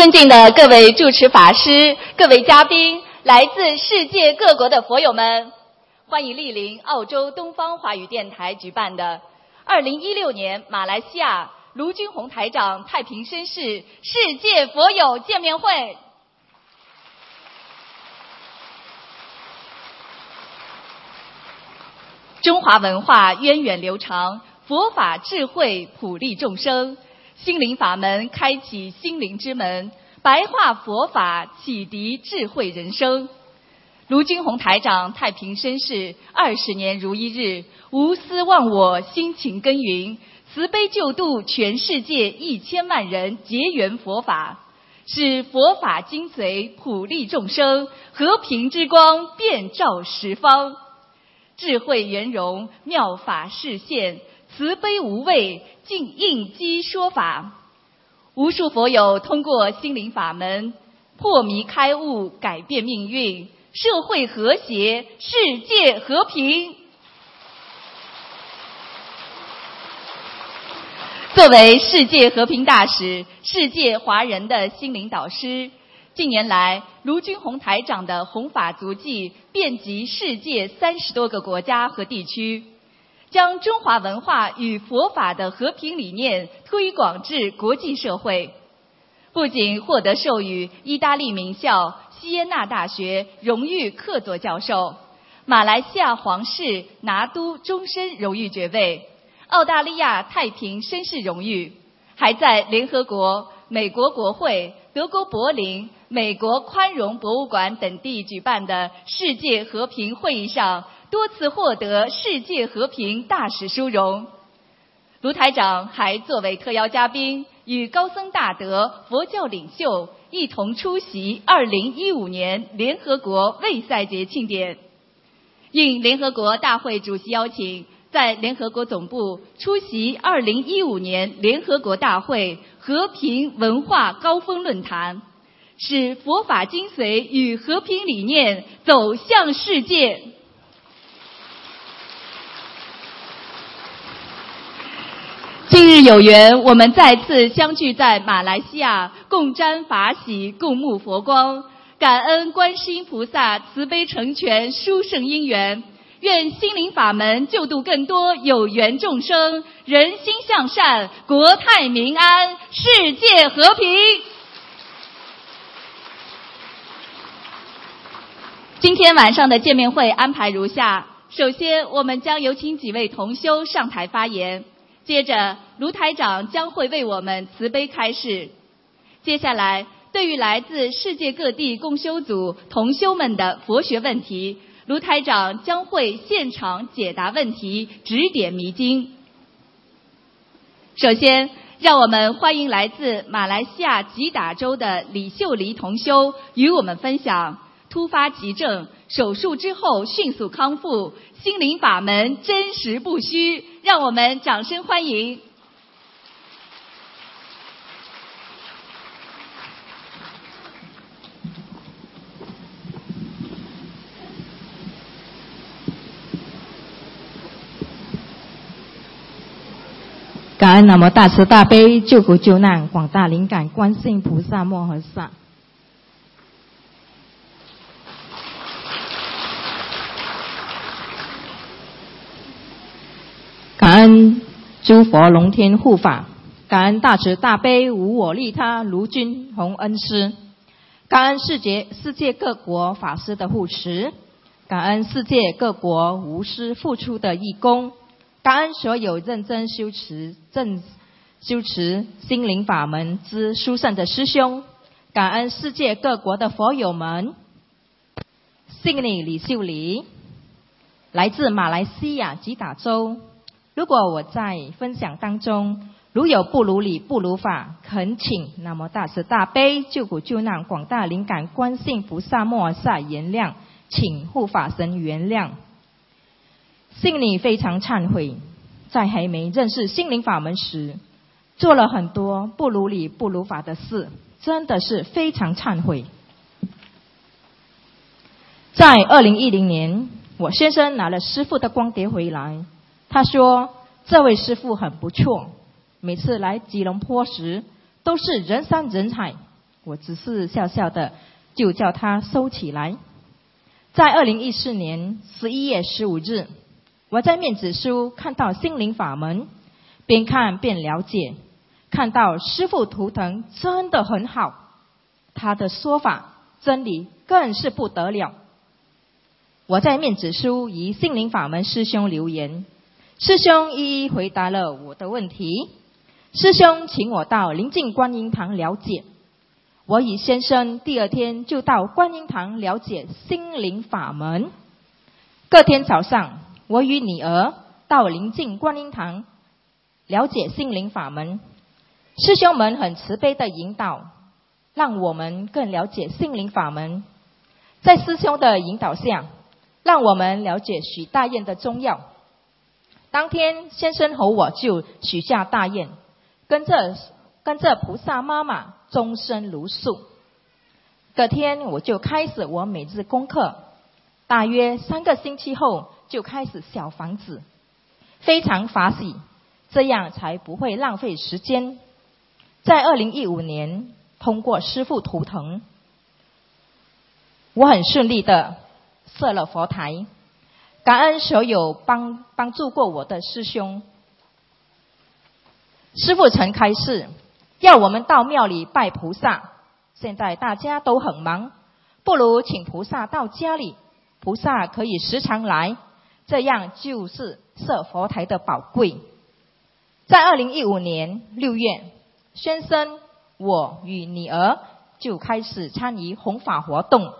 尊敬的各位主持法师、各位嘉宾、来自世界各国的佛友们，欢迎莅临澳洲东方华语电台举办的二零一六年马来西亚卢军宏台长太平绅士世界佛友见面会。中华文化源远流长，佛法智慧普利众生。心灵法门开启心灵之门，白话佛法启迪智慧人生。卢军宏台长太平绅士二十年如一日，无私忘我，辛勤耕耘，慈悲救度全世界一千万人结缘佛法，使佛法精髓普利众生，和平之光遍照十方，智慧圆融，妙法示现。慈悲无畏，尽应机说法。无数佛友通过心灵法门破迷开悟，改变命运，社会和谐，世界和平。作为世界和平大使，世界华人的心灵导师，近年来卢军宏台长的弘法足迹遍及世界三十多个国家和地区。将中华文化与佛法的和平理念推广至国际社会，不仅获得授予意大利名校锡耶纳大学荣誉客座教授、马来西亚皇室拿督终身荣誉爵位、澳大利亚太平绅士荣誉，还在联合国、美国国会、德国柏林、美国宽容博物馆等地举办的世界和平会议上。多次获得世界和平大使殊荣，卢台长还作为特邀嘉宾，与高僧大德、佛教领袖一同出席2015年联合国卫赛节庆典。应联合国大会主席邀请，在联合国总部出席2015年联合国大会和平文化高峰论坛，使佛法精髓与和平理念走向世界。今日有缘，我们再次相聚在马来西亚，共沾法喜，共沐佛光，感恩观世音菩萨慈悲成全殊胜因缘。愿心灵法门救度更多有缘众生，人心向善，国泰民安，世界和平。今天晚上的见面会安排如下：首先，我们将有请几位同修上台发言。接着，卢台长将会为我们慈悲开示。接下来，对于来自世界各地共修组同修们的佛学问题，卢台长将会现场解答问题，指点迷津。首先，让我们欢迎来自马来西亚吉打州的李秀梨同修与我们分享突发急症手术之后迅速康复。心灵法门真实不虚，让我们掌声欢迎。感恩南无大慈大悲救苦救难广大灵感观世音菩萨摩诃萨。感恩诸佛龙天护法，感恩大慈大悲无我利他卢军宏恩师，感恩世界世界各国法师的护持，感恩世界各国无私付出的义工，感恩所有认真修持正修持心灵法门之殊胜的师兄，感恩世界各国的佛友们。姓李李秀梨，来自马来西亚吉打州。如果我在分享当中如有不如理、不如法，恳请那么大慈大悲救苦救难广大灵感观世菩萨摩萨原谅，请护法神原谅。心里非常忏悔，在还没认识心灵法门时，做了很多不如理、不如法的事，真的是非常忏悔。在二零一零年，我先生拿了师傅的光碟回来。他说：“这位师傅很不错，每次来吉隆坡时都是人山人海，我只是笑笑的，就叫他收起来。在二零一四年十一月十五日，我在面子书看到心灵法门，边看边了解，看到师傅图腾真的很好，他的说法真理更是不得了。我在面子书与心灵法门师兄留言，师兄一一回答了我的问题。师兄请我到临近观音堂了解。我与先生第二天就到观音堂了解心灵法门。隔天早上，我与女儿到临近观音堂了解心灵法门。师兄们很慈悲的引导，让我们更了解心灵法门。在师兄的引导下，让我们了解许大愿的中药。当天，先生和我就许下大愿，跟着跟着菩萨妈妈。终身如素。隔天我就开始我每日功课，大约三个星期后就开始小房子，非常法喜，这样才不会浪费时间。在二零一五年通过师傅图腾，我很顺利的设了佛台，感恩所有帮帮助过我的师兄。师傅曾开示。要我们到庙里拜菩萨，现在大家都很忙，不如请菩萨到家里，菩萨可以时常来，这样就是设佛台的宝贵。在二零一五年六月，先生我与女儿就开始参与弘法活动，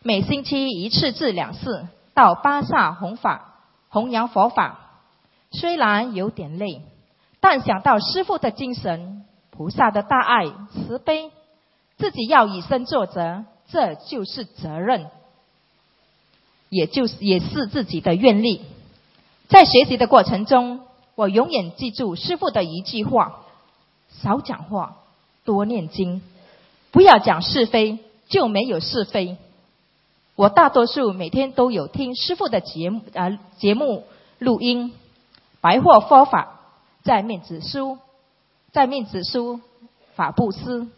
每星期一次至两次到巴萨弘法弘扬佛法，虽然有点累。但想到师父的精神、菩萨的大爱、慈悲，自己要以身作则，这就是责任，也就是也是自己的愿力。在学习的过程中，我永远记住师父的一句话：少讲话，多念经，不要讲是非，就没有是非。我大多数每天都有听师傅的节目啊节目录音，白话佛法。在面子书，在面子书法布施。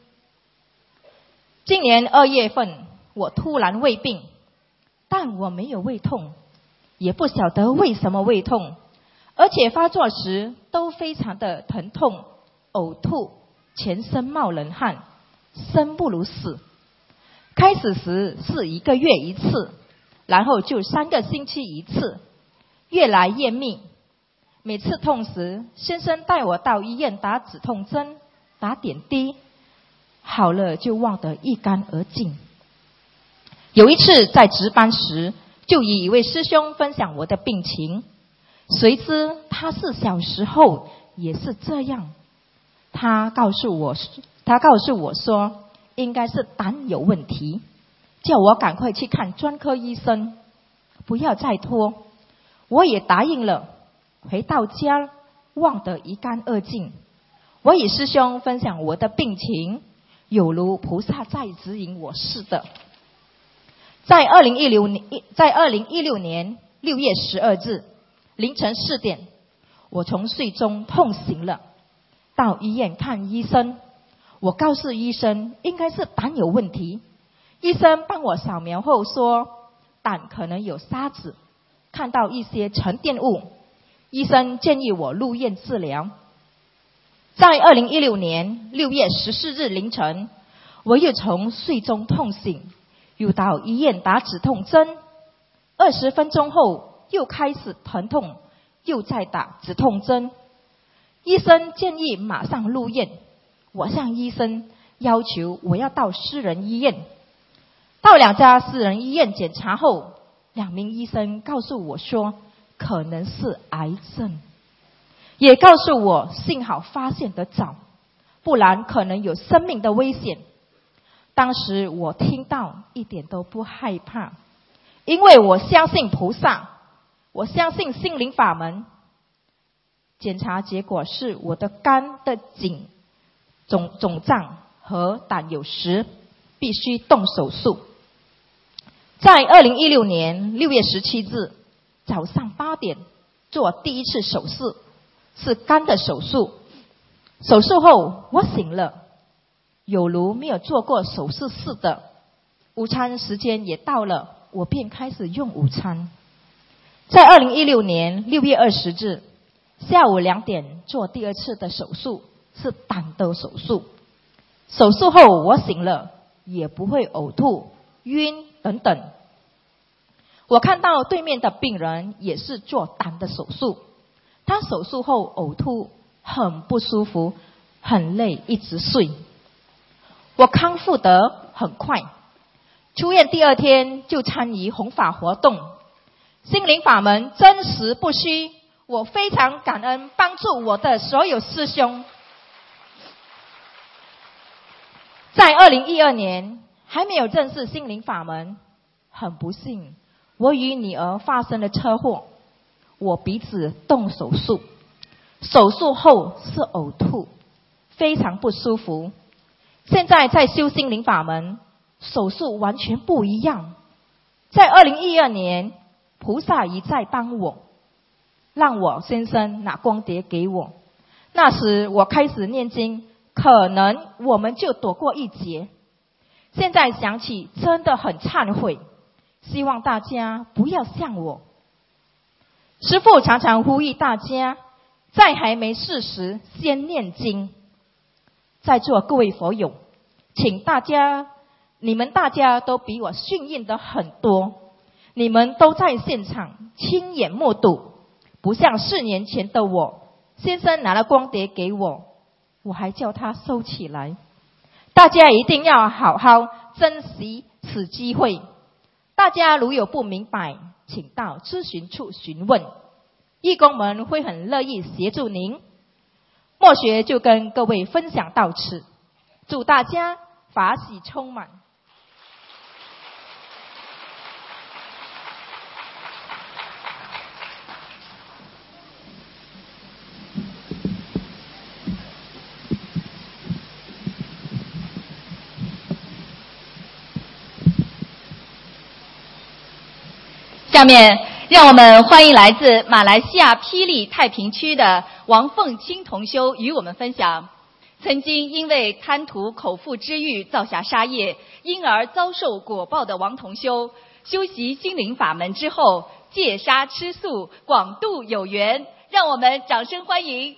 今年二月份，我突然胃病，但我没有胃痛，也不晓得为什么胃痛，而且发作时都非常的疼痛、呕吐、全身冒冷汗，生不如死。开始时是一个月一次，然后就三个星期一次，越来越密。每次痛时，先生带我到医院打止痛针、打点滴，好了就忘得一干二净。有一次在值班时，就与一位师兄分享我的病情，谁知他是小时候也是这样。他告诉我，他告诉我说，应该是胆有问题，叫我赶快去看专科医生，不要再拖。我也答应了。回到家，忘得一干二净。我与师兄分享我的病情，有如菩萨在指引我似的。在二零一六年，在二零一六年六月十二日凌晨四点，我从睡中痛醒了，到医院看医生。我告诉医生，应该是胆有问题。医生帮我扫描后说，胆可能有沙子，看到一些沉淀物。医生建议我入院治疗。在二零一六年六月十四日凌晨，我又从睡中痛醒，又到医院打止痛针。二十分钟后又开始疼痛，又在打止痛针。医生建议马上入院。我向医生要求我要到私人医院。到两家私人医院检查后，两名医生告诉我说。可能是癌症，也告诉我幸好发现得早，不然可能有生命的危险。当时我听到一点都不害怕，因为我相信菩萨，我相信心灵法门。检查结果是我的肝的颈肿肿胀和胆有石，必须动手术。在二零一六年六月十七日。早上八点做第一次手术，是肝的手术。手术后我醒了，有如没有做过手术似的。午餐时间也到了，我便开始用午餐。在二零一六年六月二十日下午两点做第二次的手术，是胆的手术。手术后我醒了，也不会呕吐、晕等等。我看到对面的病人也是做胆的手术，他手术后呕吐，很不舒服，很累，一直睡。我康复得很快，出院第二天就参与弘法活动，心灵法门真实不虚。我非常感恩帮助我的所有师兄。在二零一二年还没有正式心灵法门，很不幸，我与女儿发生了车祸，我鼻子动手术，手术后是呕吐，非常不舒服。现在在修心灵法门，手术完全不一样。在二零一二年，菩萨一再帮我，让我先生拿光碟给我。那时我开始念经，可能我们就躲过一劫。现在想起真的很忏悔，希望大家不要像我。师父常常呼吁大家，在还没事时先念经。在座各位佛友，请大家，你们大家都比我幸运的很多，你们都在现场亲眼目睹，不像四年前的我。先生拿了光碟给我，我还叫他收起来。大家一定要好好珍惜此机会。大家如有不明白，请到咨询处询问，义工们会很乐意协助您。墨学就跟各位分享到此，祝大家法喜充满。下面，让我们欢迎来自马来西亚霹雳太平区的王凤清同修与我们分享：曾经因为贪图口腹之欲造下杀业，因而遭受果报的王同修，修习心灵法门之后戒杀吃素，广度有缘。让我们掌声欢迎！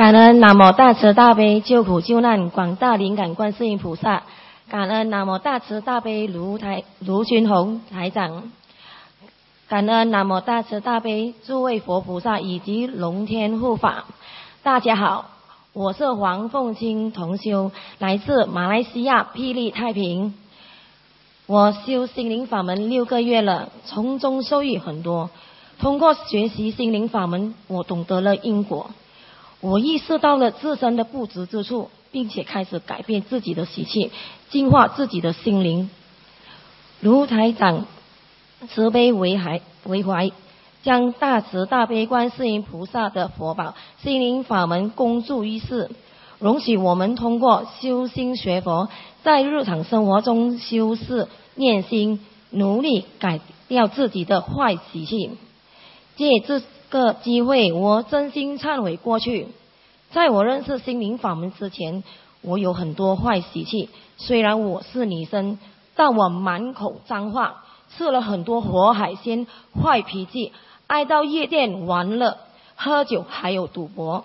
感恩南无大慈大悲救苦救难广大灵感观世音菩萨，感恩南无大慈大悲卢台卢军宏台长，感恩南无大慈大悲诸位佛菩萨以及龙天护法。大家好，我是黄凤清同修，来自马来西亚霹雳太平。我修心灵法门六个月了，从中受益很多。通过学习心灵法门，我懂得了因果。我意识到了自身的不足之处，并且开始改变自己的习气，净化自己的心灵。如台长慈悲为怀为怀，将大慈大悲观世音菩萨的佛宝心灵法门公诸于世，容许我们通过修心学佛，在日常生活中修饰念心，努力改掉自己的坏习气。借这。个机会，我真心忏悔过去。在我认识心灵法门之前，我有很多坏习气。虽然我是女生，但我满口脏话，吃了很多活海鲜，坏脾气，爱到夜店玩乐、喝酒，还有赌博。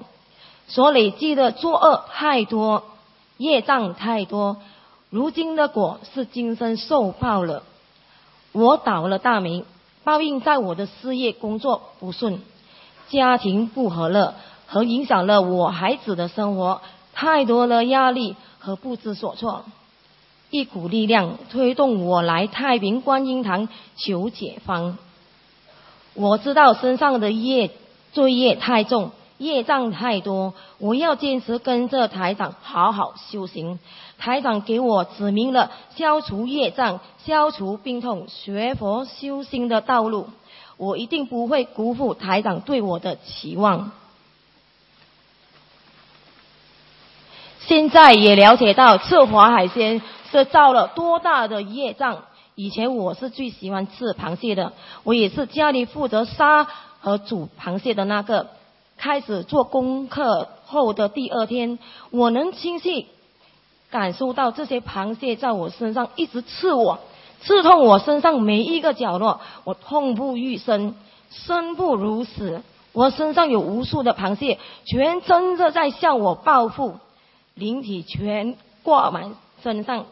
所累积的作恶太多，业障太多。如今的果是今生受报了。我倒了大霉，报应在我的事业工作不顺。家庭不和乐，和影响了我孩子的生活，太多的压力和不知所措。一股力量推动我来太平观音堂求解放。我知道身上的业罪业太重，业障太多，我要坚持跟着台长好好修行。台长给我指明了消除业障、消除病痛、学佛修心的道路。我一定不会辜负台长对我的期望。现在也了解到吃活海鲜是造了多大的业障。以前我是最喜欢吃螃蟹的，我也是家里负责杀和煮螃蟹的那个。开始做功课后的第二天，我能清晰感受到这些螃蟹在我身上一直刺我，刺痛我身上每一个角落，我痛不欲生，生不如死。我身上有无数的螃蟹，全争着在向我报复，灵体全挂满身上，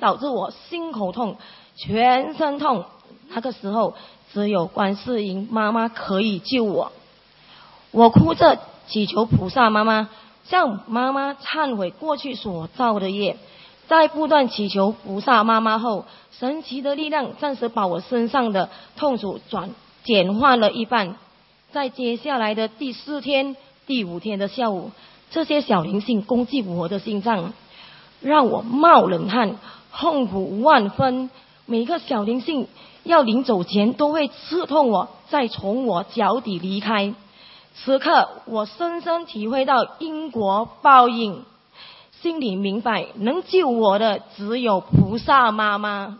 导致我心口痛。全身痛，那个时候只有观世音妈妈可以救我。我哭着祈求菩萨妈妈，向妈妈忏悔过去所造的业。在不断祈求菩萨妈妈后，神奇的力量暂时把我身上的痛楚转简化了一半。在接下来的第四天、第五天的下午，这些小灵性攻击我的心脏，让我冒冷汗，痛苦万分。每个小灵性要临走前都会刺痛我，再从我脚底离开。此刻我深深体会到因果报应，心里明白能救我的只有菩萨妈妈。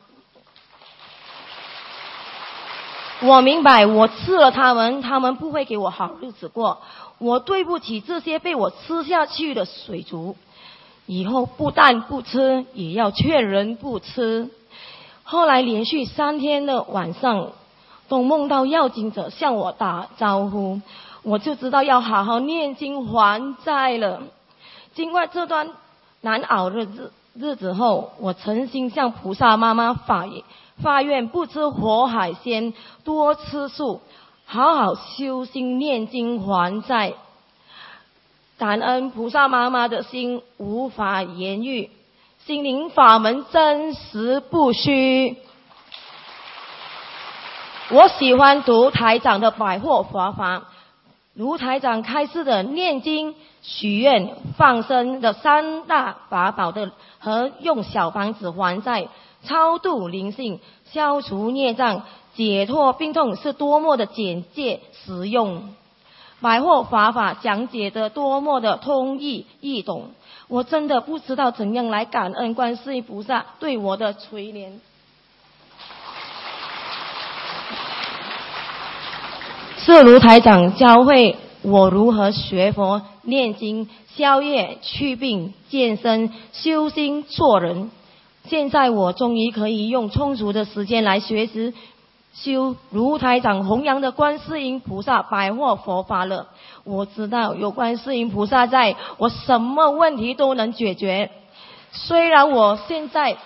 我明白我吃了他们，他们不会给我好日子过。我对不起这些被我吃下去的水族，以后不但不吃，也要劝人不吃。后来连续三天的晚上，都梦到要经者向我打招呼，我就知道要好好念经还债了。经过这段难熬的日日子后，我诚心向菩萨妈妈发发愿，不吃活海鲜，多吃素，好好修心念经还债。感恩菩萨妈妈的心无法言喻。心灵法门真实不虚。我喜欢读台长的百货佛法，如台长开示的念经、许愿、放生的三大法宝的，和用小房子还债、超度灵性、消除孽障、解脱病痛，是多么的简洁实用。百货法法讲解的多么的通义易懂。我真的不知道怎样来感恩观世音菩萨对我的垂怜。是卢台长教会我如何学佛、念经、消业、去病、健身、修心、做人。现在我终于可以用充足的时间来学习。修如台长弘扬的观世音菩萨百货佛法了，我知道有观世音菩萨在，我什么问题都能解决。虽然我现在，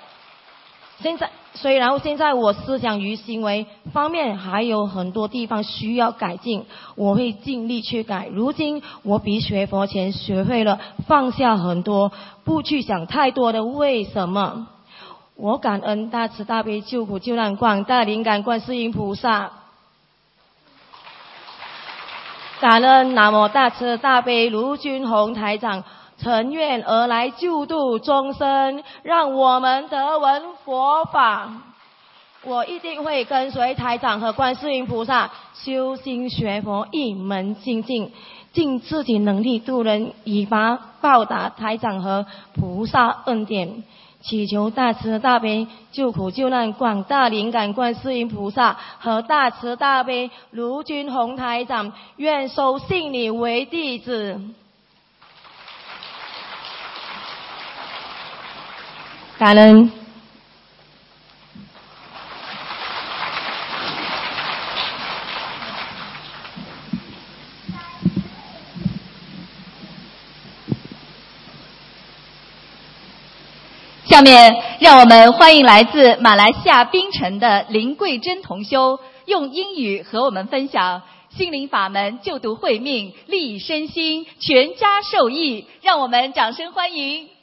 现在虽然现在我思想与行为方面还有很多地方需要改进，我会尽力去改。如今我比学佛前学会了放下很多，不去想太多的为什么。我感恩大慈大悲救苦救难广大灵感观世音菩萨，感恩南无大慈大悲卢军宏台长，诚愿而来救度众生，让我们得闻佛法。我一定会跟随台长和观世音菩萨修心学佛，一门精进，尽自己能力度人，以达报答台长和菩萨恩典。祈求大慈大悲救苦救难广大灵感观世音菩萨和大慈大悲卢军宏台长，愿收信你为弟子。感恩。下面让我们欢迎来自马来西亚槟城的林桂珍同修，用英语和我们分享心灵法门救度慧命，利益身心，全家受益。让我们掌声欢迎。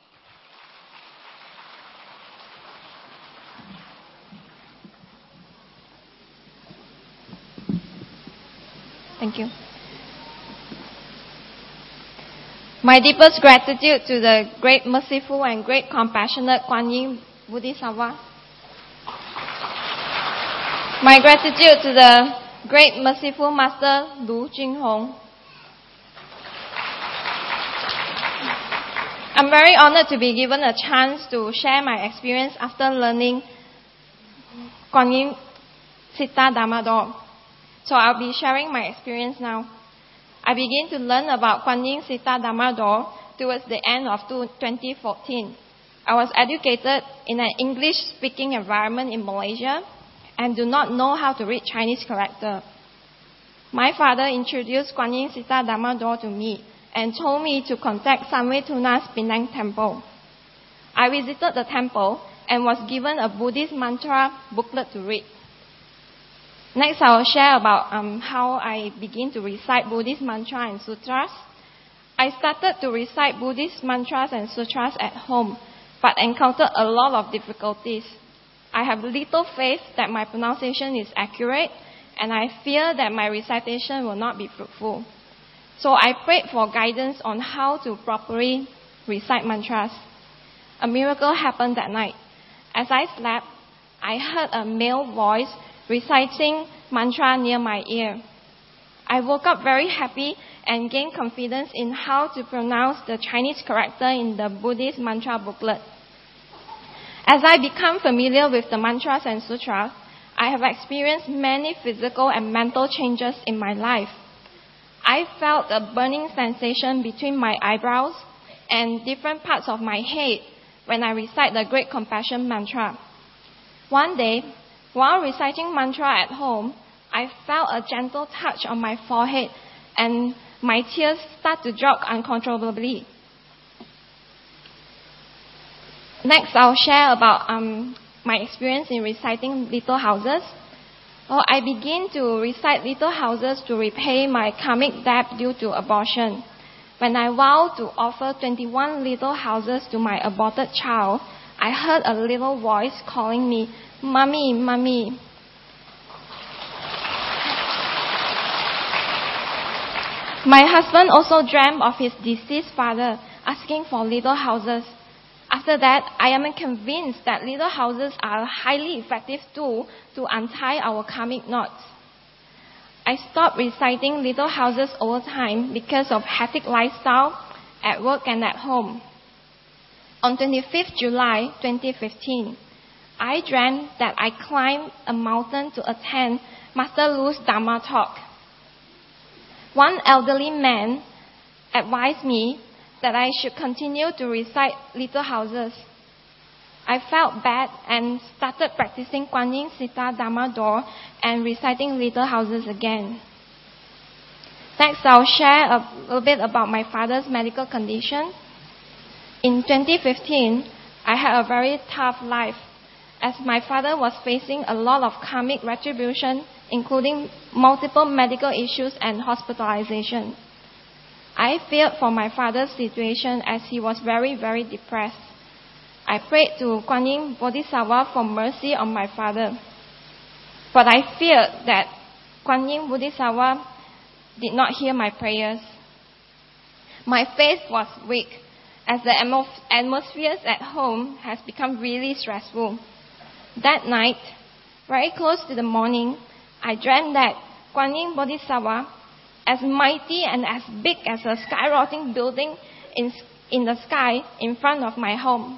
Thank you. My deepest gratitude to the great merciful and great compassionate Kuan Yin Bodhisattva. My gratitude to the great merciful Master Lu Jinhong. I'm very honored to be given a chance to share my experience after learning Guan Yin Siddha Dhammador. So I'll be sharing my experience now. I began to learn about Guan Yin Siddha Dhammador towards the end of 2014. I was educated in an English-speaking environment in Malaysia and do not know how to read Chinese character. My father introduced Guan Yin Siddha Dhammador to me and told me to contact Samway Tuna's Penang temple. I visited the temple and was given a Buddhist mantra booklet to read. Next, I will share about um, how I begin to recite Buddhist mantras and sutras. I started to recite Buddhist mantras and sutras at home, but encountered a lot of difficulties. I have little faith that my pronunciation is accurate, and I fear that my recitation will not be fruitful. So I prayed for guidance on how to properly recite mantras. A miracle happened that night. As I slept, I heard a male voice reciting mantra near my ear. I woke up very happy and gained confidence in how to pronounce the Chinese character in the Buddhist mantra booklet. As I become familiar with the mantras and sutras, I have experienced many physical and mental changes in my life. I felt a burning sensation between my eyebrows and different parts of my head when I recite the Great Compassion mantra. One day, while reciting mantra at home, I felt a gentle touch on my forehead and my tears start to drop uncontrollably. Next, I'll share about um, my experience in reciting little houses. I begin to recite little houses to repay my karmic debt due to abortion. When I vowed to offer 21 little houses to my aborted child, I heard a little voice calling me, Mummy, Mummy. My husband also dreamed of his deceased father asking for little houses. After that, I am convinced that little houses are a highly effective tool to untie our karmic knots. I stopped reciting little houses over time because of hectic lifestyle at work and at home. On 25th July 2015, I dreamt that I climbed a mountain to attend Master Lu's Dharma talk. One elderly man advised me that I should continue to recite little houses. I felt bad and started practicing Guan Yin Siddha Dhammador and reciting little houses again. Next, I'll share a little bit about my father's medical condition. In 2015, I had a very tough life as my father was facing a lot of karmic retribution, including multiple medical issues and hospitalization. I feared for my father's situation as he was very, very depressed. I prayed to Guan Yin Bodhisattva for mercy on my father. But I feared that Guan Yin Bodhisattva did not hear my prayers. My faith was weak as the atmosphere at home has become really stressful. That night, very close to the morning, I dreamt that Guan Yin Bodhisattva as mighty and as big as a skyrocketing building in, in the sky in front of my home.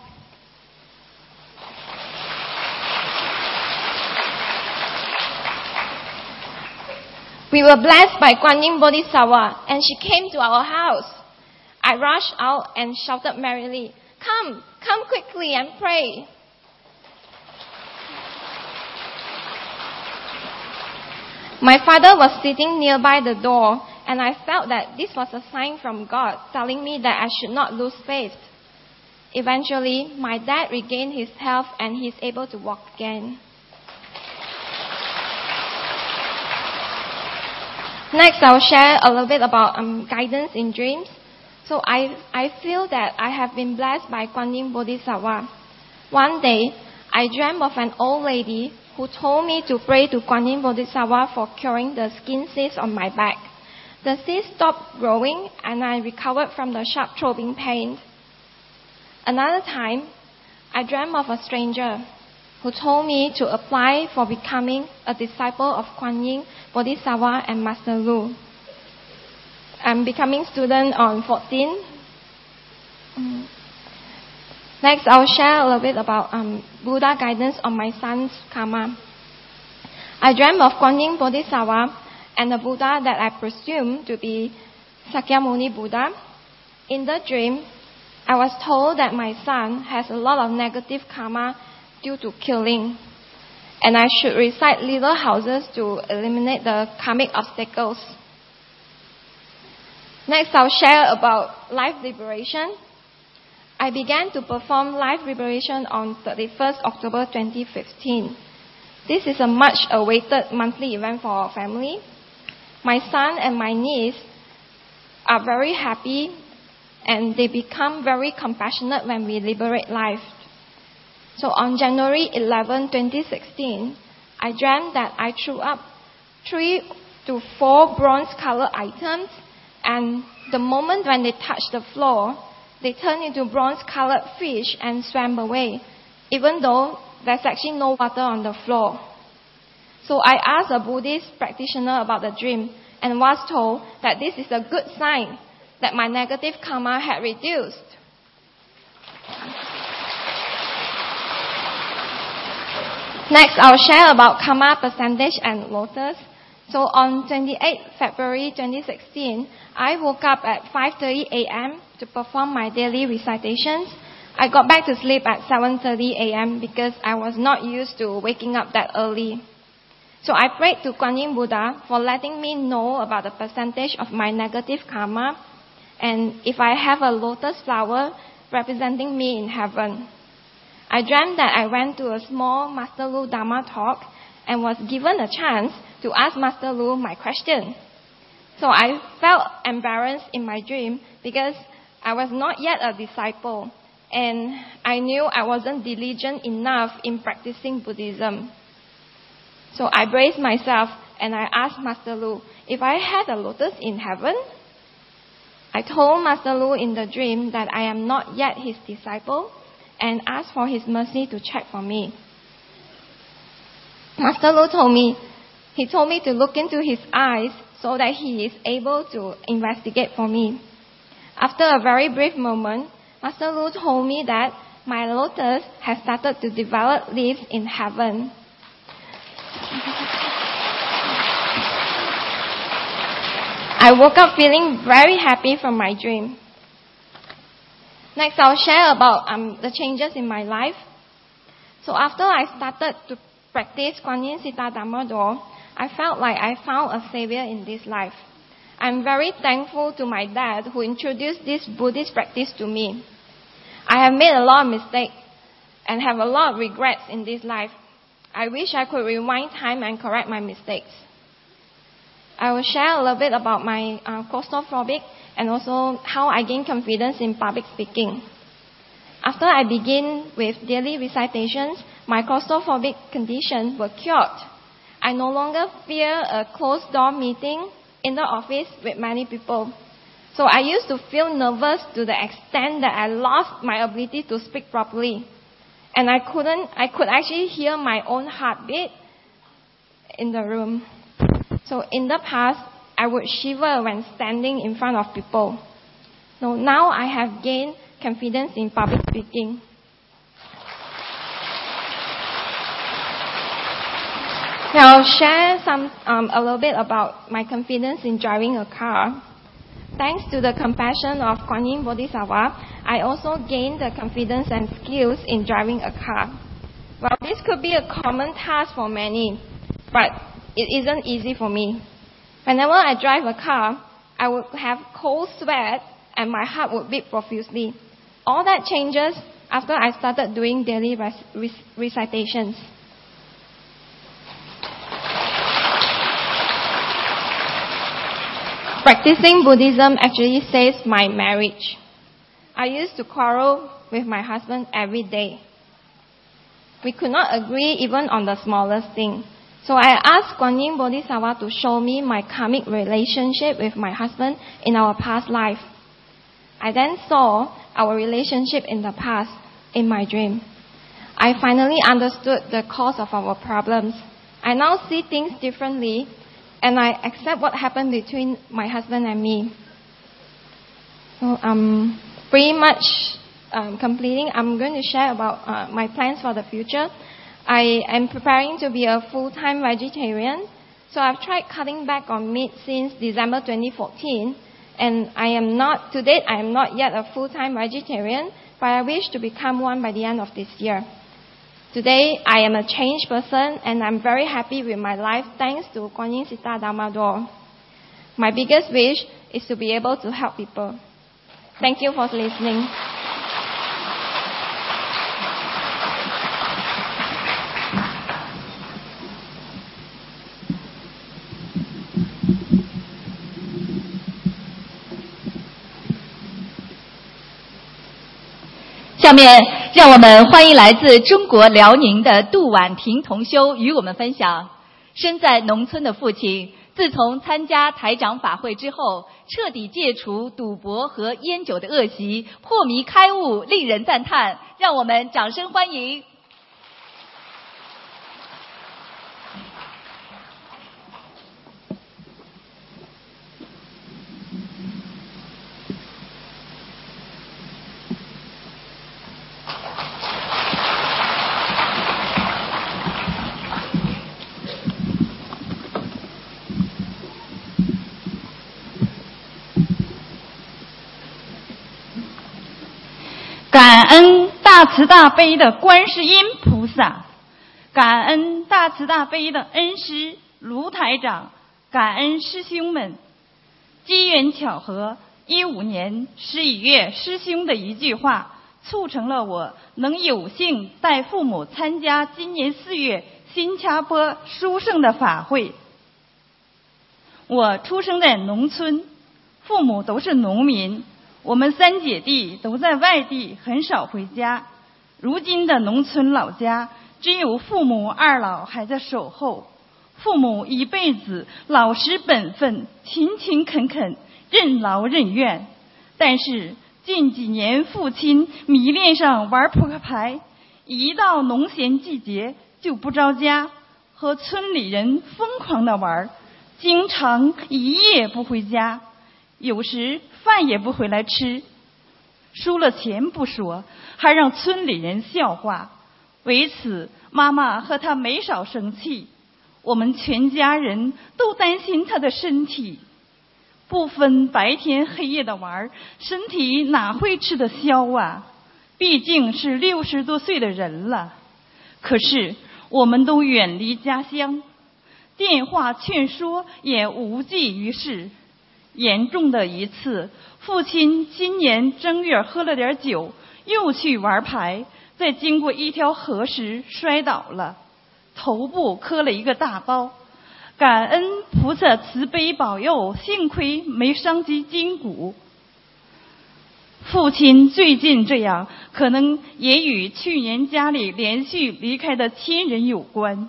We were blessed by Guan Yin Bodhisattva and she came to our house. I rushed out and shouted merrily, Come, come quickly and pray. My father was sitting nearby the door, and I felt that this was a sign from God telling me that I should not lose faith. Eventually, my dad regained his health and he's able to walk again. Next, I'll share a little bit about um, guidance in dreams. So I, I feel that I have been blessed by Guan Yin Bodhisattva. One day, I dreamt of an old lady who told me to pray to Guan Yin Bodhisattva for curing the skin cysts on my back. The cysts stopped growing and I recovered from the sharp throbbing pain. Another time, I dreamt of a stranger who told me to apply for becoming a disciple of Guan Yin Bodhisattva and Master Lu. I'm becoming student on 14. Mm. Next, I'll share a little bit about um, Buddha guidance on my son's karma. I dreamt of Kuan Yin Bodhisattva and the Buddha that I presume to be Sakyamuni Buddha. In the dream, I was told that my son has a lot of negative karma due to killing, and I should recite little houses to eliminate the karmic obstacles. Next, I'll share about life liberation. I began to perform life liberation on 31st October 2015. This is a much awaited monthly event for our family. My son and my niece are very happy and they become very compassionate when we liberate life. So on January 11, 2016, I dreamt that I threw up three to four bronze colored items and the moment when they touched the floor, they turned into bronze colored fish and swam away, even though there's actually no water on the floor. So I asked a Buddhist practitioner about the dream and was told that this is a good sign that my negative karma had reduced. Next, I'll share about karma percentage and lotus. So on 28 February 2016, I woke up at 5:30 a.m. to perform my daily recitations. I got back to sleep at 7:30 a.m. because I was not used to waking up that early. So I prayed to Kuan Yin Buddha for letting me know about the percentage of my negative karma and if I have a lotus flower representing me in heaven. I dreamt that I went to a small Master Lu Dharma talk and was given a chance to ask Master Lu my question. So I felt embarrassed in my dream because I was not yet a disciple and I knew I wasn't diligent enough in practicing Buddhism. So I braced myself and I asked Master Lu if I had a lotus in heaven. I told Master Lu in the dream that I am not yet his disciple and asked for his mercy to check for me. Master Lu told me, he told me to look into his eyes so that he is able to investigate for me. After a very brief moment, Master Lu told me that my lotus has started to develop leaves in heaven. I woke up feeling very happy from my dream. Next, I'll share about um, the changes in my life. So after I started to practice Kuan Yin Sita Do, I felt like I found a savior in this life. I'm very thankful to my dad who introduced this Buddhist practice to me. I have made a lot of mistakes and have a lot of regrets in this life. I wish I could rewind time and correct my mistakes. I will share a little bit about my uh, claustrophobic and also how I gain confidence in public speaking. After I begin with daily recitations, my claustrophobic condition were cured. I no longer fear a closed door meeting in the office with many people. So I used to feel nervous to the extent that I lost my ability to speak properly. And I couldn't, I could actually hear my own heartbeat in the room. So in the past, I would shiver when standing in front of people. So now I have gained confidence in public speaking. I'll share some, um, a little bit about my confidence in driving a car. Thanks to the compassion of Kuan Yin Bodhisattva, I also gained the confidence and skills in driving a car. Well, this could be a common task for many, but it isn't easy for me. Whenever I drive a car, I would have cold sweat and my heart would beat profusely. All that changes after I started doing daily rec- recitations. Practicing Buddhism actually saved my marriage. I used to quarrel with my husband every day. We could not agree even on the smallest thing. So I asked Kuan Yin Bodhisattva to show me my karmic relationship with my husband in our past life. I then saw our relationship in the past in my dream. I finally understood the cause of our problems. I now see things differently and I accept what happened between my husband and me. So, I'm pretty much um, completing, I'm going to share about uh, my plans for the future. I am preparing to be a full-time vegetarian, so I've tried cutting back on meat since December 2014, and I am not, to date, I am not yet a full-time vegetarian, but I wish to become one by the end of this year. Today, I am a changed person, and I'm very happy with my life thanks to Guan Yin Sita Dharma Door. My biggest wish is to be able to help people. Thank you for listening. 下面让我们欢迎来自中国辽宁的杜婉婷同修与我们分享：身在农村的父亲，自从参加台长法会之后，彻底戒除赌博和烟酒的恶习，破迷开悟，令人赞叹。让我们掌声欢迎。感恩大慈大悲的观世音菩萨，感恩大慈大悲的恩师卢台长，感恩师兄们。机缘巧合，一五年十一月，师兄的一句话，促成了我能有幸带父母参加今年四月新加坡殊胜的法会。我出生在农村，父母都是农民。我们三姐弟都在外地，很少回家。如今的农村老家，只有父母二老还在守候。父母一辈子老实本分、勤勤恳恳、任劳任怨。但是近几年，父亲迷恋上玩扑克牌，一到农闲季节就不着家，和村里人疯狂的玩，经常一夜不回家。有时。饭也不回来吃，输了钱不说，还让村里人笑话。为此，妈妈和他没少生气。我们全家人都担心他的身体，不分白天黑夜的玩，身体哪会吃得消啊？毕竟是六十多岁的人了。可是，我们都远离家乡，电话劝说也无济于事。严重的一次，父亲今年正月喝了点酒，又去玩牌，在经过一条河时摔倒了，头部磕了一个大包。感恩菩萨慈悲保佑，幸亏没伤及筋骨。父亲最近这样，可能也与去年家里连续离开的亲人有关。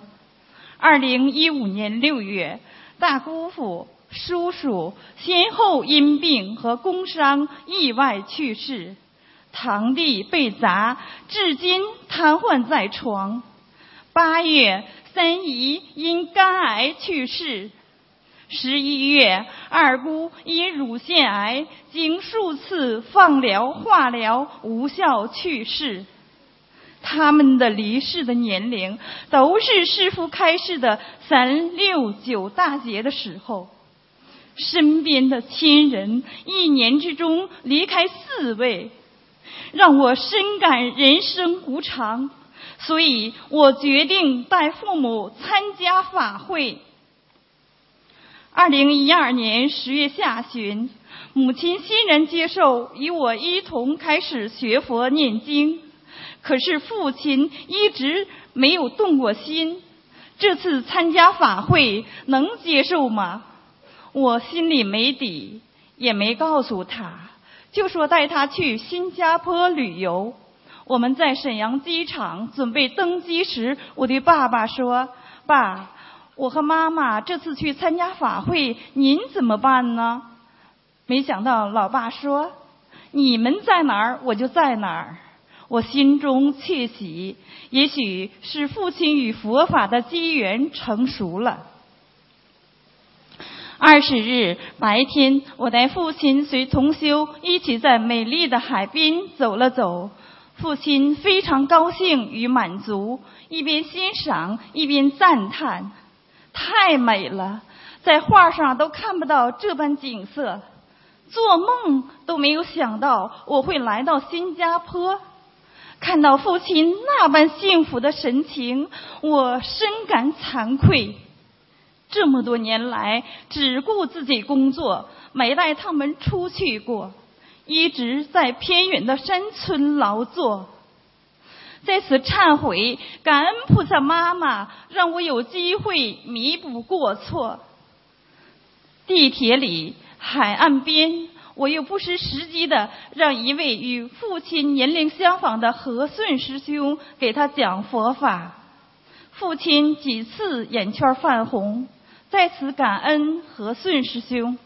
二零一五年六月，大姑父。叔叔先后因病和工伤意外去世，堂弟被砸，至今瘫痪在床。八月，三姨因肝癌去世。十一月，二姑因乳腺癌经数次放疗、化疗无效去世。他们的离世的年龄都是师傅开示的三六九大节的时候。身边的亲人一年之中离开四位，让我深感人生无常，所以我决定带父母参加法会。二零一二年十月下旬，母亲欣然接受与我一同开始学佛念经，可是父亲一直没有动过心。这次参加法会能接受吗？我心里没底，也没告诉他，就说带他去新加坡旅游。我们在沈阳机场准备登机时，我对爸爸说：“爸，我和妈妈这次去参加法会，您怎么办呢？”没想到老爸说：“你们在哪儿，我就在哪儿。”我心中窃喜，也许是父亲与佛法的机缘成熟了。二十日白天，我带父亲随同修一起在美丽的海滨走了走。父亲非常高兴与满足，一边欣赏一边赞叹：“太美了，在画上都看不到这般景色，做梦都没有想到我会来到新加坡。”看到父亲那般幸福的神情，我深感惭愧。这么多年来，只顾自己工作，没带他们出去过。一直在偏远的山村劳作，在此忏悔，感恩菩萨妈妈让我有机会弥补过错。地铁里、海岸边，我又不失时机的让一位与父亲年龄相仿的和顺师兄给他讲佛法，父亲几次眼圈泛红，在此感恩和顺师兄。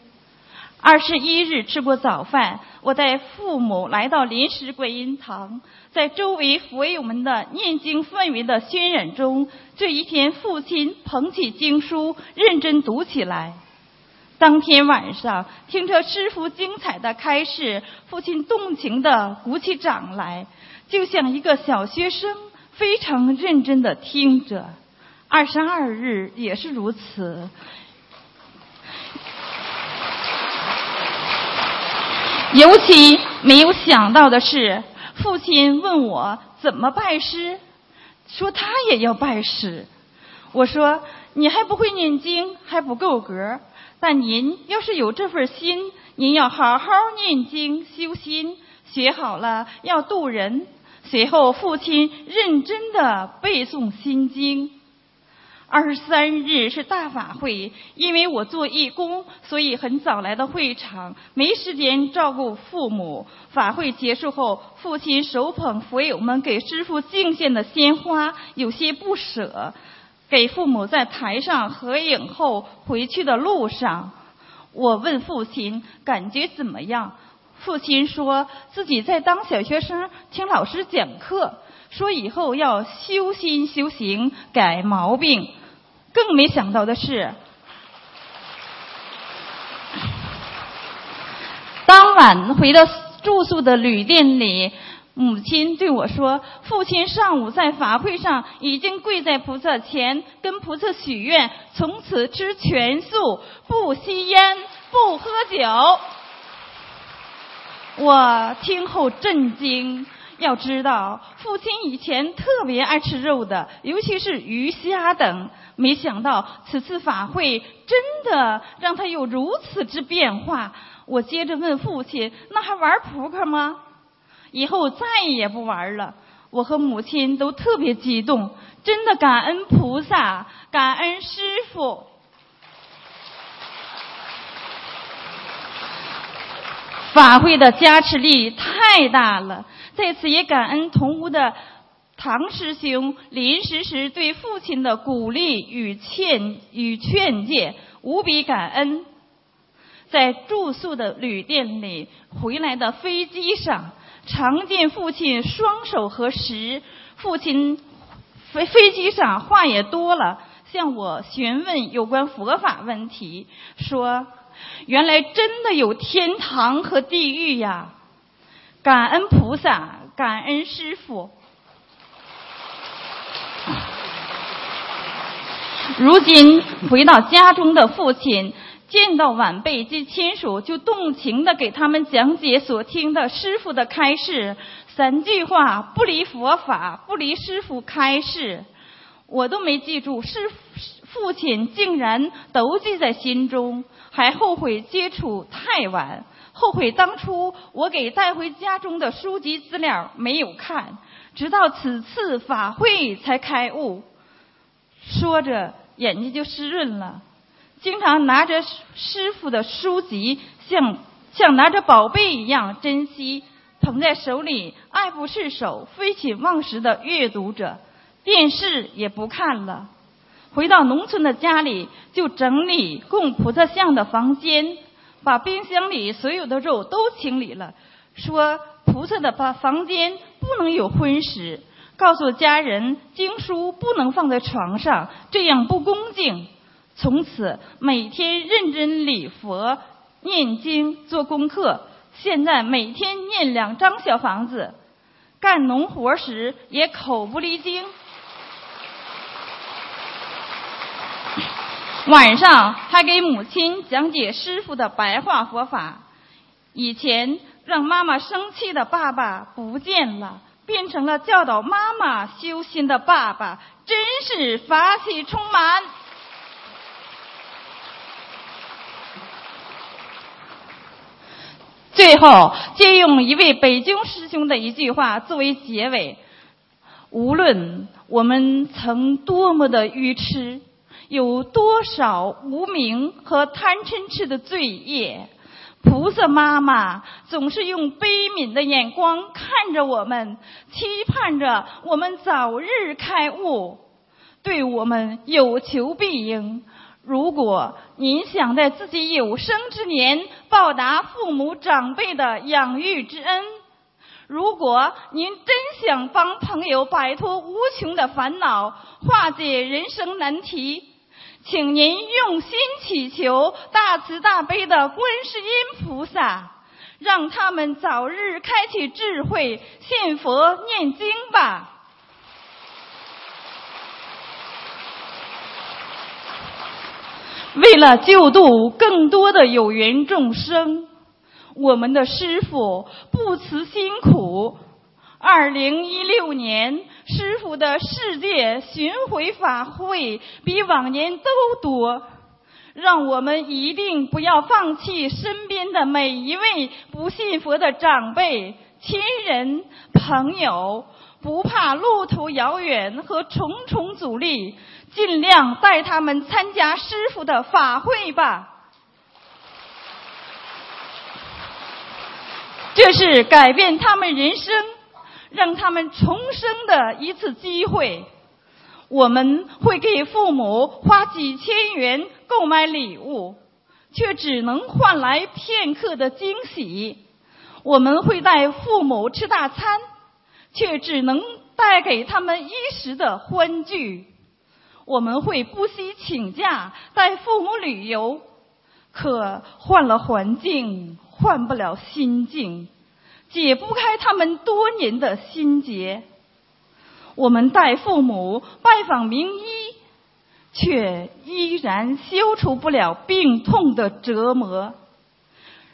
二十一日吃过早饭，我带父母来到临时观音堂，在周围佛友们的念经氛围的渲染中，这一天父亲捧起经书认真读起来。当天晚上听着师傅精彩的开示，父亲动情的鼓起掌来，就像一个小学生，非常认真的听着。二十二日也是如此。尤其没有想到的是，父亲问我怎么拜师，说他也要拜师。我说你还不会念经，还不够格。但您要是有这份心，您要好好念经修心，学好了要渡人。随后，父亲认真的背诵心经。二十三日是大法会，因为我做义工，所以很早来到会场，没时间照顾父母。法会结束后，父亲手捧佛友们给师傅敬献的鲜花，有些不舍。给父母在台上合影后，回去的路上，我问父亲感觉怎么样？父亲说自己在当小学生，听老师讲课。说以后要修心修行改毛病，更没想到的是，当晚回到住宿的旅店里，母亲对我说：“父亲上午在法会上已经跪在菩萨前，跟菩萨许愿，从此吃全素，不吸烟，不喝酒。”我听后震惊。要知道，父亲以前特别爱吃肉的，尤其是鱼虾等。没想到此次法会真的让他有如此之变化。我接着问父亲：“那还玩扑克吗？”以后再也不玩了。我和母亲都特别激动，真的感恩菩萨，感恩师傅。法会的加持力太大了。在此也感恩同屋的唐师兄临时时对父亲的鼓励与劝与劝诫，无比感恩。在住宿的旅店里，回来的飞机上，常见父亲双手合十。父亲飞飞机上话也多了，向我询问有关佛法问题，说原来真的有天堂和地狱呀。感恩菩萨，感恩师傅。如今回到家中的父亲，见到晚辈及亲属，就动情的给他们讲解所听的师傅的开示。三句话不离佛法，不离师傅开示，我都没记住，师父亲竟然都记在心中，还后悔接触太晚。后悔当初我给带回家中的书籍资料没有看，直到此次法会才开悟。说着眼睛就湿润了，经常拿着师傅的书籍，像像拿着宝贝一样珍惜，捧在手里爱不释手，废寝忘食的阅读着，电视也不看了。回到农村的家里，就整理供菩萨像的房间。把冰箱里所有的肉都清理了，说菩萨的房房间不能有荤食，告诉家人经书不能放在床上，这样不恭敬。从此每天认真礼佛、念经、做功课。现在每天念两张小房子，干农活时也口不离经。晚上还给母亲讲解师傅的白话佛法。以前让妈妈生气的爸爸不见了，变成了教导妈妈修心的爸爸，真是法喜充满。最后，借用一位北京师兄的一句话作为结尾：无论我们曾多么的愚痴。有多少无名和贪嗔痴的罪业？菩萨妈妈总是用悲悯的眼光看着我们，期盼着我们早日开悟，对我们有求必应。如果您想在自己有生之年报答父母长辈的养育之恩，如果您真想帮朋友摆脱无穷的烦恼，化解人生难题。请您用心祈求大慈大悲的观世音菩萨，让他们早日开启智慧，信佛念经吧。为了救度更多的有缘众生，我们的师傅不辞辛苦。二零一六年，师傅的世界巡回法会比往年都多，让我们一定不要放弃身边的每一位不信佛的长辈、亲人、朋友，不怕路途遥远和重重阻力，尽量带他们参加师傅的法会吧。这是改变他们人生。让他们重生的一次机会，我们会给父母花几千元购买礼物，却只能换来片刻的惊喜；我们会带父母吃大餐，却只能带给他们一时的欢聚；我们会不惜请假带父母旅游，可换了环境，换不了心境。解不开他们多年的心结，我们带父母拜访名医，却依然消除不了病痛的折磨。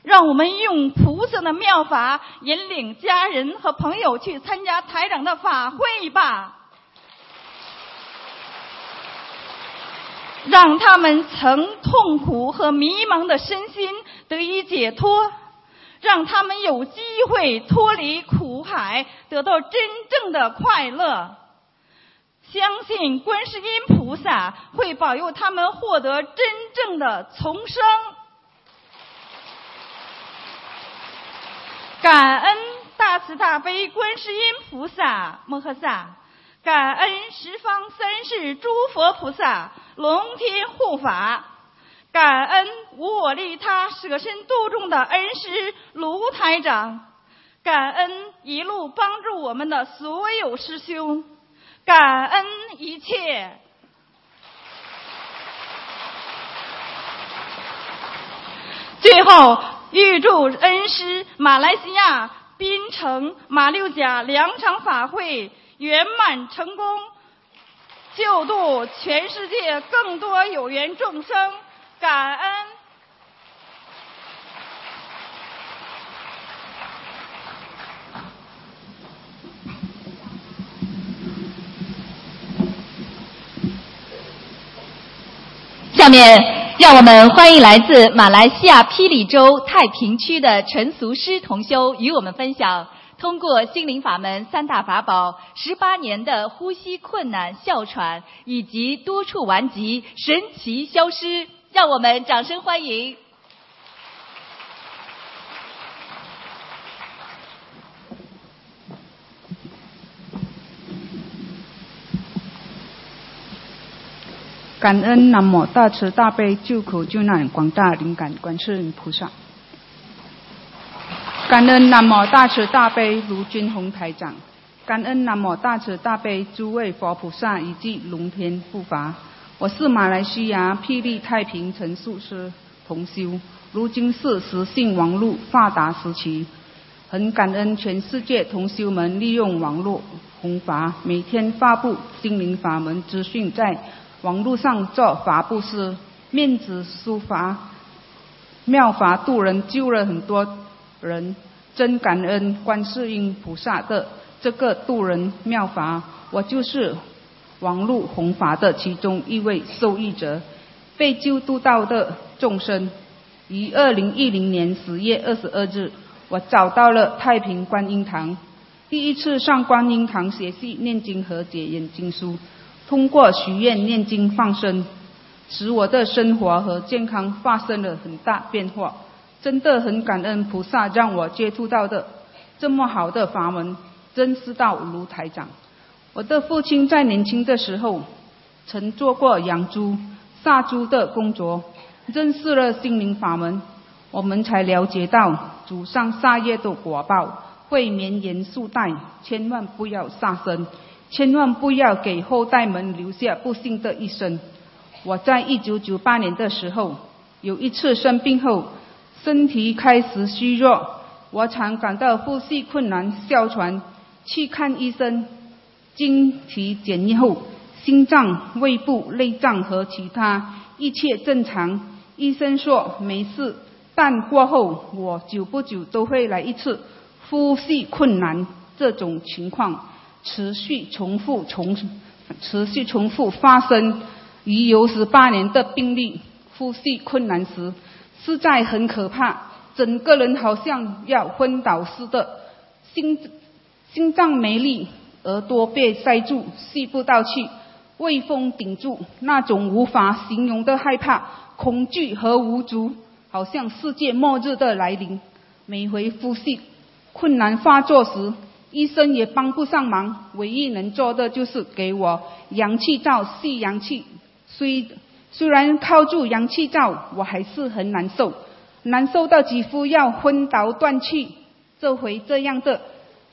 让我们用菩萨的妙法引领家人和朋友去参加台长的法会吧，让他们曾痛苦和迷茫的身心得以解脱。让他们有机会脱离苦海，得到真正的快乐。相信观世音菩萨会保佑他们获得真正的重生。感恩大慈大悲观世音菩萨摩诃萨，感恩十方三世诸佛菩萨龙天护法。感恩无我利他、舍身度众的恩师卢台长，感恩一路帮助我们的所有师兄，感恩一切。最后，预祝恩师马来西亚槟城马六甲两场法会圆满成功，救度全世界更多有缘众生。感恩。下面，让我们欢迎来自马来西亚霹雳州太平区的陈俗师同修与我们分享，通过心灵法门三大法宝，十八年的呼吸困难、哮喘以及多处顽疾神奇消失。让我们掌声欢迎！感恩南无大慈大悲救苦救难广大灵感观世音菩萨。感恩南无大慈大悲卢军宏台长。感恩南无大慈大悲诸位佛菩萨以及龙天护法。我是马来西亚霹雳太平陈素师同修，如今是实信王路发达时期，很感恩全世界同修们利用网络弘法，每天发布心灵法门资讯，在网络上做法布施，面子书法妙法度人，救了很多人，真感恩观世音菩萨的这个度人妙法，我就是王路弘法的其中一位受益者，被救度到的众生，于二零一零年十月二十二日。我找到了太平观音堂，第一次上观音堂学习念经和解眼经书，通过许愿念经放生，使我的生活和健康发生了很大变化。真的很感恩菩萨让我接触到的这么好的法门，真是道如台长。我的父亲在年轻的时候曾做过养猪、杀猪的工作，认识了心灵法门。我们才了解到，祖上杀业的果报会绵延数代，千万不要杀生，千万不要给后代们留下不幸的一生。我在一九九八年的时候，有一次生病后，身体开始虚弱，我常感到呼吸困难、哮喘，去看医生，经体检验后，心脏、胃部、内脏和其他一切正常，医生说没事。但过后，我久不久都会来一次呼吸困难这种情况，持续重复重持续重复发生，已有十八年的病例。呼吸困难时，实在很可怕，整个人好像要昏倒似的，心心脏没力，耳朵被塞住，吸不到气，胃风顶住，那种无法形容的害怕、恐惧和无助。好像世界末日的来临，每回呼吸困难发作时，医生也帮不上忙，唯一能做的就是给我氧气罩吸氧气。虽虽然靠住氧气罩，我还是很难受，难受到几乎要昏倒断气。这回这样的，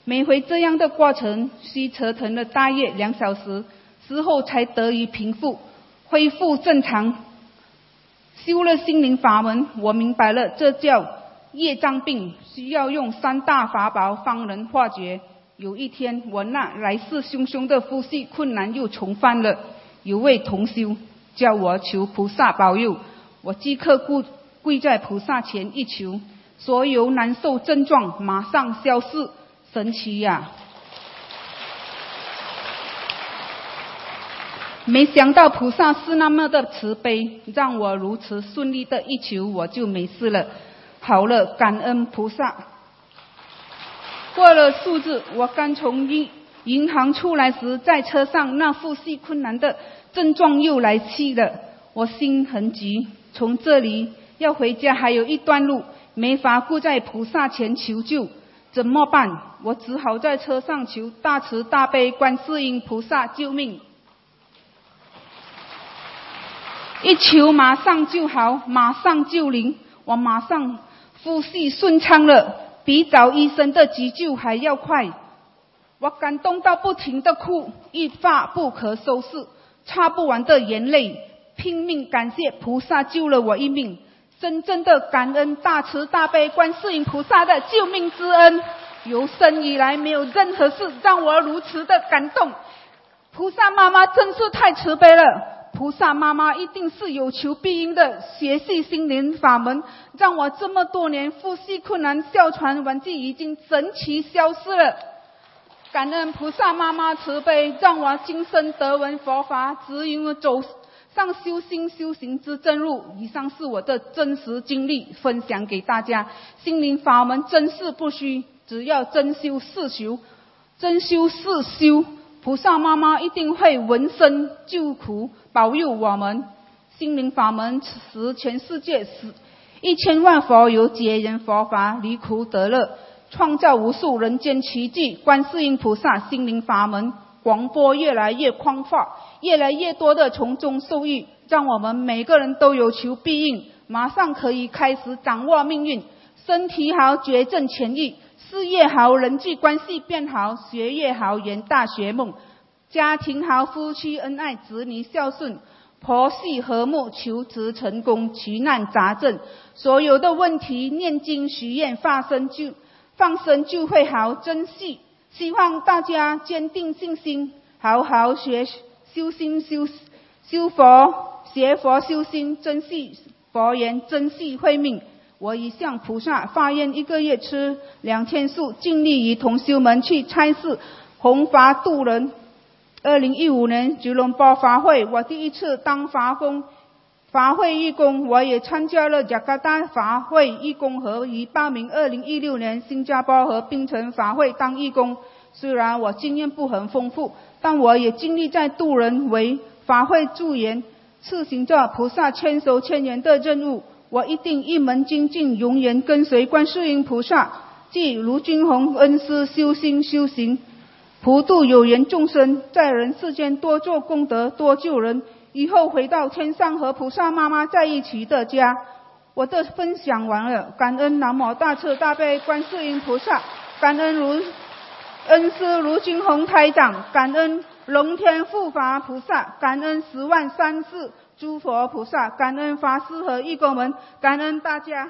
每回这样的过程，需折腾了大约两小时之后才得以平复，恢复正常。修了心灵法门，我明白了，这叫业障病，需要用三大法宝方能化解。有一天，我那来势汹汹的呼吸困难又重犯了。有位同修叫我求菩萨保佑，我即刻跪跪在菩萨前一求，所有难受症状马上消失，神奇呀！没想到菩萨是那么的慈悲，让我如此顺利的一求，我就没事了。好了，感恩菩萨。过了数日，我刚从银银行出来时，在车上那呼吸困难的症状又来气了，我心很急。从这里要回家还有一段路，没法跪在菩萨前求救，怎么办？我只好在车上求大慈大悲观世音菩萨救命。一求马上就好，马上就灵，我马上呼吸顺畅了，比找医生的急救还要快。我感动到不停的哭，一发不可收拾，擦不完的眼泪，拼命感谢菩萨救了我一命，真正的感恩大慈大悲观世音菩萨的救命之恩。有生以来没有任何事让我如此的感动，菩萨妈妈真是太慈悲了。菩萨妈妈一定是有求必应的，学习心灵法门，让我这么多年呼吸困难、哮喘、顽疾已经神奇消失了。感恩菩萨妈妈慈悲，让我今生得闻佛法，指引我走上修心修行之正路。以上是我的真实经历，分享给大家。心灵法门真是不虚，只要真修是修，真修是修。菩萨妈妈一定会闻声救苦，保佑我们。心灵法门使全世界十一千万佛友解人佛法，离苦得乐，创造无数人间奇迹。观世音菩萨心灵法门广播越来越宽阔，越来越多的从中受益，让我们每个人都有求必应，马上可以开始掌握命运，身体好，绝症痊愈。事业好，人际关系变好，学业好，圆大学梦，家庭好，夫妻恩爱，子女孝顺，婆媳和睦，求职成功，奇难杂症，所有的问题念经许愿发生就放生就会好，珍惜。希望大家坚定信心，好好学习修心修修佛，学佛修心，珍惜佛缘，珍惜慧命。我已向菩萨发愿，一个月吃两千素，尽力与同修们去参事弘法度人。二零一五年吉隆坡法会，我第一次当法工。法会义工，我也参加了雅加达法会义工和已报名二零一六年新加坡和槟城法会当义工。虽然我经验不很丰富，但我也尽力在渡人为法会助缘，执行着菩萨千手千眼的任务。我一定一门精进，永远跟随观世音菩萨，即卢军宏恩师修心修行，普度有缘众生，在人世间多做功德，多救人。以后回到天上和菩萨妈妈在一起的家。我的分享完了，感恩南无大慈大悲观世音菩萨，感恩如恩师卢金红台长，感恩龙天护法菩萨，感恩十万三世诸佛菩萨，感恩法师和义工们，感恩大家。